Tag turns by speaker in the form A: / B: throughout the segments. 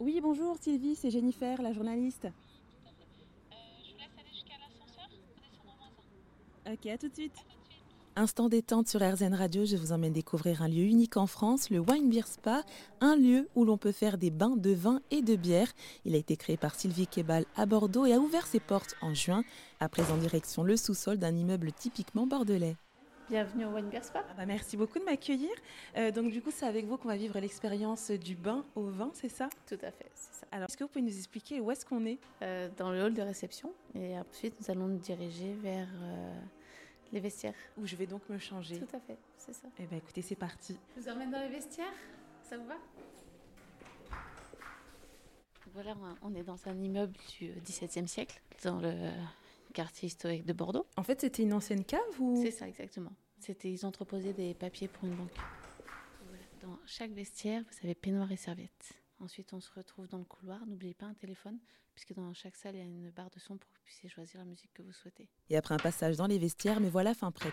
A: Oui, bonjour Sylvie, c'est Jennifer, la journaliste.
B: Euh, je vous laisse aller jusqu'à l'ascenseur.
A: Ok, à tout de suite.
B: À tout de suite.
A: Instant détente sur RZN Radio, je vous emmène découvrir un lieu unique en France, le Wine Beer Spa, un lieu où l'on peut faire des bains de vin et de bière. Il a été créé par Sylvie Kebal à Bordeaux et a ouvert ses portes en juin, à présent direction le sous-sol d'un immeuble typiquement bordelais.
C: Bienvenue au Wine Spa.
A: Ah bah merci beaucoup de m'accueillir. Euh, donc du coup, c'est avec vous qu'on va vivre l'expérience du bain au vin, c'est ça?
C: Tout à fait, c'est ça.
A: Alors, est-ce que vous pouvez nous expliquer où est-ce qu'on est?
C: Euh, dans le hall de réception et ensuite nous allons nous diriger vers euh, les vestiaires.
A: Où je vais donc me changer.
C: Tout à fait, c'est ça.
A: Eh bien écoutez, c'est parti.
C: Je vous emmène dans les vestiaires, ça vous va? Voilà, on est dans un immeuble du XVIIe siècle, dans le quartier historique de Bordeaux.
A: En fait, c'était une ancienne cave ou?
C: C'est ça, exactement. C'était, ils entreposaient des papiers pour une banque. Voilà. Dans chaque vestiaire, vous avez peignoir et serviette. Ensuite, on se retrouve dans le couloir. N'oubliez pas un téléphone, puisque dans chaque salle, il y a une barre de son pour que vous puissiez choisir la musique que vous souhaitez.
A: Et après un passage dans les vestiaires, me voilà fin prête.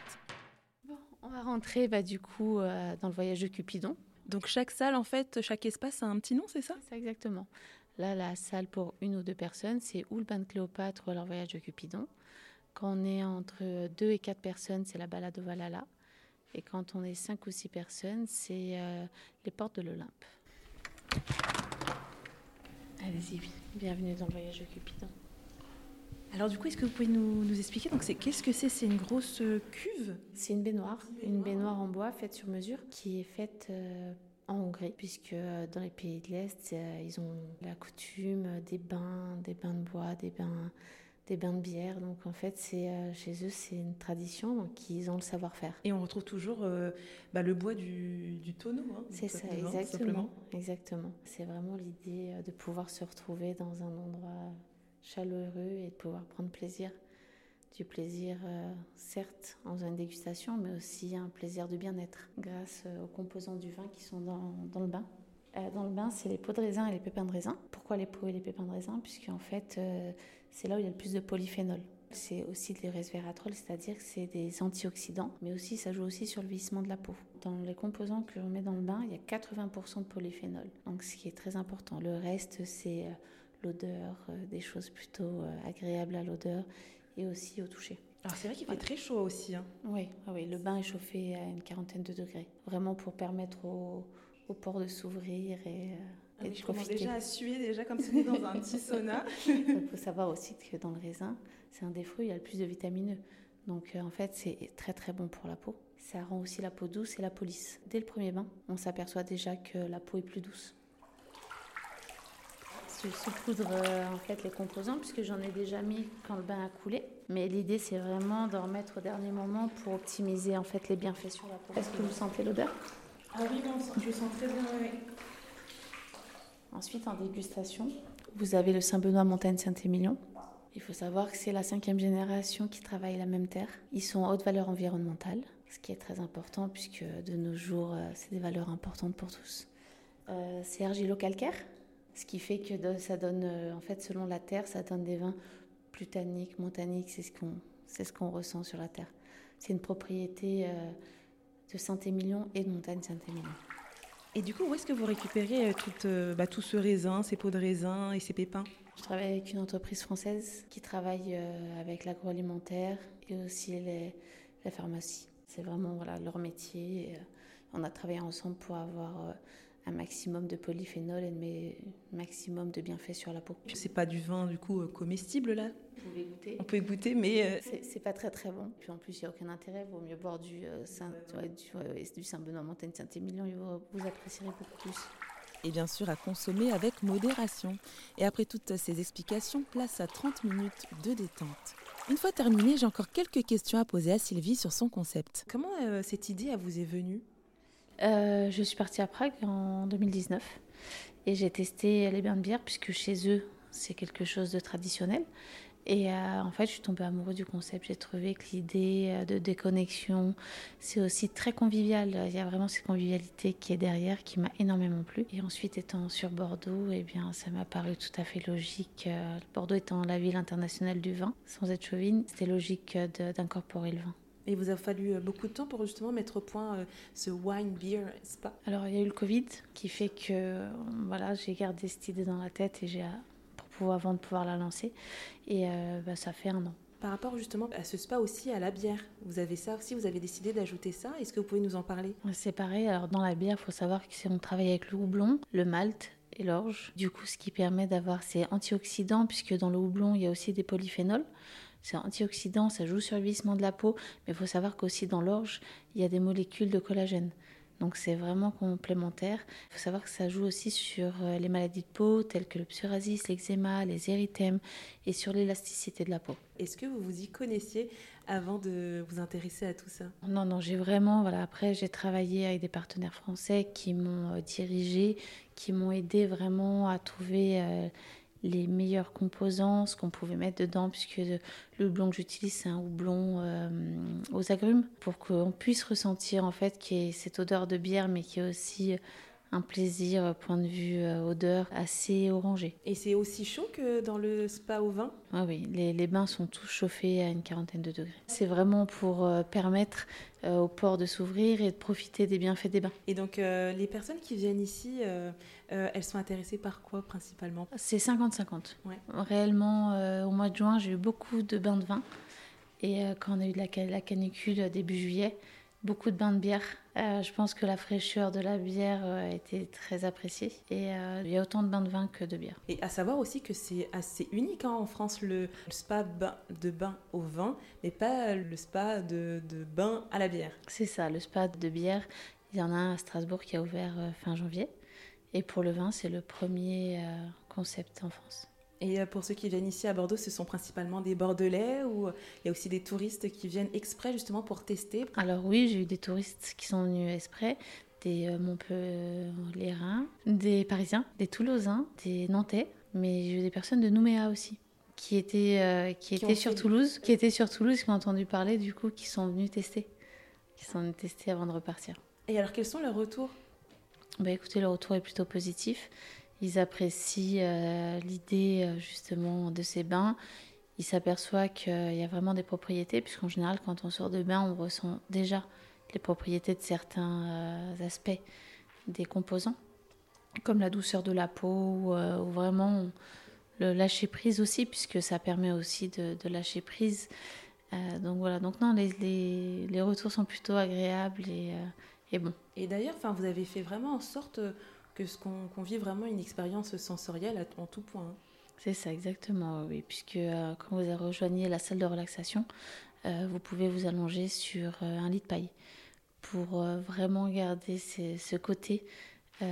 C: Bon, on va rentrer bah, du coup euh, dans le voyage de Cupidon.
A: Donc chaque salle, en fait, chaque espace a un petit nom, c'est ça?
C: C'est ça exactement. Là, la salle pour une ou deux personnes, c'est ou le bain de Cléopâtre ou alors voyage de Cupidon. Quand on est entre deux et quatre personnes, c'est la balade au Valhalla. Et quand on est cinq ou six personnes, c'est euh, les portes de l'Olympe. Allez-y, bienvenue dans le voyage de Cupidon.
A: Alors du coup, est-ce que vous pouvez nous, nous expliquer Donc c'est qu'est-ce que c'est? C'est une grosse euh, cuve?
C: C'est une baignoire, une baignoire en bois faite sur mesure qui est faite euh, en Hongrie, puisque euh, dans les pays de l'Est, euh, ils ont la coutume des bains, des bains de bois, des bains, des bains de bière. Donc en fait, c'est euh, chez eux, c'est une tradition, donc ils ont le savoir-faire.
A: Et on retrouve toujours euh, bah, le bois du, du tonneau. hein,
C: C'est ça, exactement.
A: simplement.
C: Exactement. C'est vraiment l'idée euh, de pouvoir se retrouver dans un endroit chaleureux et de pouvoir prendre plaisir. Du plaisir, euh, certes, en faisant une dégustation, mais aussi un plaisir de bien-être grâce euh, aux composants du vin qui sont dans, dans le bain. Euh, dans le bain, c'est les peaux de raisin et les pépins de raisin. Pourquoi les peaux et les pépins de raisin? Puisqu'en fait, c'est là où il y a le plus de polyphénol. C'est aussi des resveratrol, c'est-à-dire que c'est des antioxydants, mais aussi ça joue aussi sur le vieillissement de la peau. Dans les composants que l'on met dans le bain, il y a 80% de polyphénol, donc ce qui est très important. Le reste, c'est l'odeur, des choses plutôt agréables à l'odeur et aussi au toucher.
A: Alors c'est vrai qu'il fait
C: Voilà.
A: très chaud aussi. hein.
C: Oui, ah oui, le bain est chauffé à une quarantaine de degrés, vraiment pour permettre aux, aux pores de s'ouvrir et, euh,
A: Ah
C: et de
A: je commence
C: profiter.
A: déjà à suer, déjà comme si on était dans un petit sauna.
C: Il faut savoir aussi que dans le raisin, c'est un des fruits, il y a le plus de vitamineux. Donc euh, en fait, c'est très très bon pour la peau. Ça rend aussi la peau douce et la peau lisse. Dès le premier bain, on s'aperçoit déjà que la peau est plus douce. Je saupoudre euh, en fait les composants puisque j'en ai déjà mis quand le bain a coulé. Mais l'idée c'est vraiment d'en remettre au dernier moment pour optimiser en fait les bienfaits sur la peau. Est-ce que vous sentez l'odeur?
A: Ah oui, non, je sens très bien. oui.
C: Ensuite, en dégustation, vous avez le Saint-Benoît Montagne Saint-Émilion. Il faut savoir que c'est la cinquième génération qui travaille la même terre. Ils sont en haute valeur environnementale, ce qui est très important puisque de nos jours, euh, c'est des valeurs importantes pour tous. Euh, c'est argilo-calcaire, ce qui fait que ça donne, euh, en fait, selon la terre, ça donne des vins plus tanniques, moins tanniques. C'est ce qu'on, ce qu'on ressent sur la terre. C'est une propriété euh, de Saint-Émilion et de Montagne Saint-Émilion.
A: Et du coup, où est-ce que vous récupérez euh, tout, bah, tout ce raisin, ces pots de raisin et ces pépins?
C: Je travaille avec une entreprise française qui travaille avec l'agroalimentaire et aussi les- la pharmacie. C'est vraiment voilà, leur métier. On a travaillé ensemble pour avoir un maximum de polyphénol et un maximum de bienfaits sur la peau.
A: C'est pas du vin du coup euh, comestible là?
C: Vous pouvez goûter.
A: On peut goûter, mais euh,
C: C'est pas très très bon. Puis en plus, il n'y a aucun intérêt. Il vaut mieux boire du, euh, Saint, ouais, du, ouais, ouais, du Saint-Benoît Montagne Saint-Émilion. et Vous, vous apprécierez beaucoup plus.
A: et bien sûr à consommer avec modération. Et après toutes ces explications, place à 30 minutes de détente. Une fois terminé, j'ai encore quelques questions à poser à Sylvie sur son concept. Comment euh, cette idée à vous est venue?
C: Euh, je suis partie à Prague en 2019 et j'ai testé les bains de bière puisque chez eux c'est quelque chose de traditionnel. Et euh, en fait, je suis tombée amoureuse du concept. J'ai trouvé que l'idée euh, de déconnexion, c'est aussi très convivial. Il y a vraiment cette convivialité qui est derrière, qui m'a énormément plu. Et ensuite, étant sur Bordeaux, eh bien, ça m'a paru tout à fait logique. Bordeaux étant la ville internationale du vin, sans être chauvine, c'était logique d'incorporer le vin.
A: Et vous a fallu beaucoup de temps pour justement mettre au point ce wine beer spa
C: Alors il y a eu le Covid qui fait que voilà, j'ai gardé cette idée dans la tête et j'ai pour pouvoir avant de pouvoir la lancer et bah, ça fait un an.
A: Par rapport justement à ce spa aussi, à la bière, vous avez ça aussi, vous avez décidé d'ajouter ça. Est-ce que vous pouvez nous en parler?
C: C'est pareil. Alors dans la bière, il faut savoir qu'on travaille avec le houblon, le malt et l'orge. Du coup, ce qui permet d'avoir ces antioxydants, puisque dans le houblon, il y a aussi des polyphénols. C'est antioxydant, ça joue sur le vieillissement de la peau, mais il faut savoir qu'aussi dans l'orge, il y a des molécules de collagène. Donc c'est vraiment complémentaire. Il faut savoir que ça joue aussi sur euh, les maladies de peau telles que le psoriasis, l'eczéma, les érythèmes et sur l'élasticité de la peau.
A: Est-ce que vous vous y connaissiez avant de vous intéresser à tout ça?
C: Non, non, j'ai vraiment, voilà, après j'ai travaillé avec des partenaires français qui m'ont euh, dirigé, qui m'ont aidé vraiment à trouver euh, les meilleurs composants, ce qu'on pouvait mettre dedans, puisque le houblon que j'utilise, c'est un houblon euh, aux agrumes, pour qu'on puisse ressentir en fait qu'il y ait cette odeur de bière, mais qui est aussi un plaisir, point de vue euh, odeur, assez orangé.
A: Et c'est aussi chaud que dans le spa au vin?
C: Ah Oui, les, les, bains sont tous chauffés à une quarantaine de degrés. C'est vraiment pour euh, permettre euh, aux pores de s'ouvrir et de profiter des bienfaits des bains.
A: Et donc les personnes qui viennent ici, elles sont intéressées par quoi principalement?
C: C'est 50-50. Ouais. Réellement, au mois de juin, j'ai eu beaucoup de bains de vin. Et quand on a eu la, la canicule début juillet, beaucoup de bains de bière. Euh, je pense que la fraîcheur de la bière euh, a été très appréciée et euh, il y a autant de bains de vin que de bière.
A: Et à savoir aussi que c'est assez unique hein, en France le, spa de bain au vin, mais pas le spa de, de bain à la bière.
C: C'est ça, le spa de bière. Il y en a un à Strasbourg qui a ouvert fin janvier. Et pour le vin, c'est le premier concept en France.
A: Et euh, pour ceux qui viennent ici à Bordeaux, ce sont principalement des Bordelais ou euh, il y a aussi des touristes qui viennent exprès justement pour tester?
C: Alors oui, j'ai eu des touristes qui sont venus exprès, des euh, Montpellierins, des Parisiens, des Toulousains, des Nantais, mais j'ai eu des personnes de Nouméa aussi qui étaient, qui, étaient sur Toulouse, qui étaient sur Toulouse, qui ont entendu parler du coup, qui sont venus tester, qui sont venus tester avant de repartir.
A: Et alors quels sont leurs retours?
C: Bah, écoutez, le retour est plutôt positif. Ils apprécient euh, l'idée euh, justement de ces bains. Ils s'aperçoivent qu'il y a vraiment des propriétés, puisqu'en général, quand on sort de bain, on ressent déjà les propriétés de certains euh, aspects des composants, comme la douceur de la peau, ou, vraiment le lâcher prise aussi, puisque ça permet aussi de, lâcher prise. donc voilà, donc non, les, les, retours sont plutôt agréables et, et bons.
A: Et d'ailleurs, vous avez fait vraiment en sorte que ce qu'on vit vraiment une expérience sensorielle en tout point.
C: C'est ça, exactement, oui. Puisque euh, quand vous rejoignez la salle de relaxation, euh, vous pouvez vous allonger sur euh, un lit de paille pour vraiment garder ce côté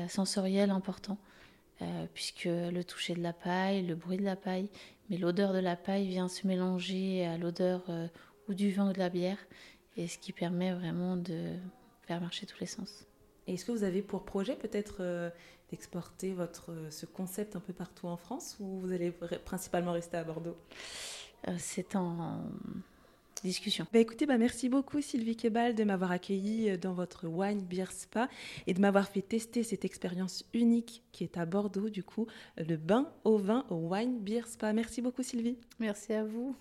C: sensoriel important. puisque le toucher de la paille, le bruit de la paille, mais l'odeur de la paille vient se mélanger à l'odeur ou du vin ou de la bière, et ce qui permet vraiment de faire marcher tous les sens.
A: Est-ce que vous avez pour projet peut-être euh, d'exporter votre, euh, ce concept un peu partout en France ou vous allez principalement rester à Bordeaux?
C: Euh, C'est en discussion.
A: Bah écoutez, bah merci beaucoup Sylvie Kebal de m'avoir accueilli dans votre Wine Beer Spa et de m'avoir fait tester cette expérience unique qui est à Bordeaux, du coup, le bain au vin au Wine Beer Spa. Merci beaucoup Sylvie.
C: Merci à vous.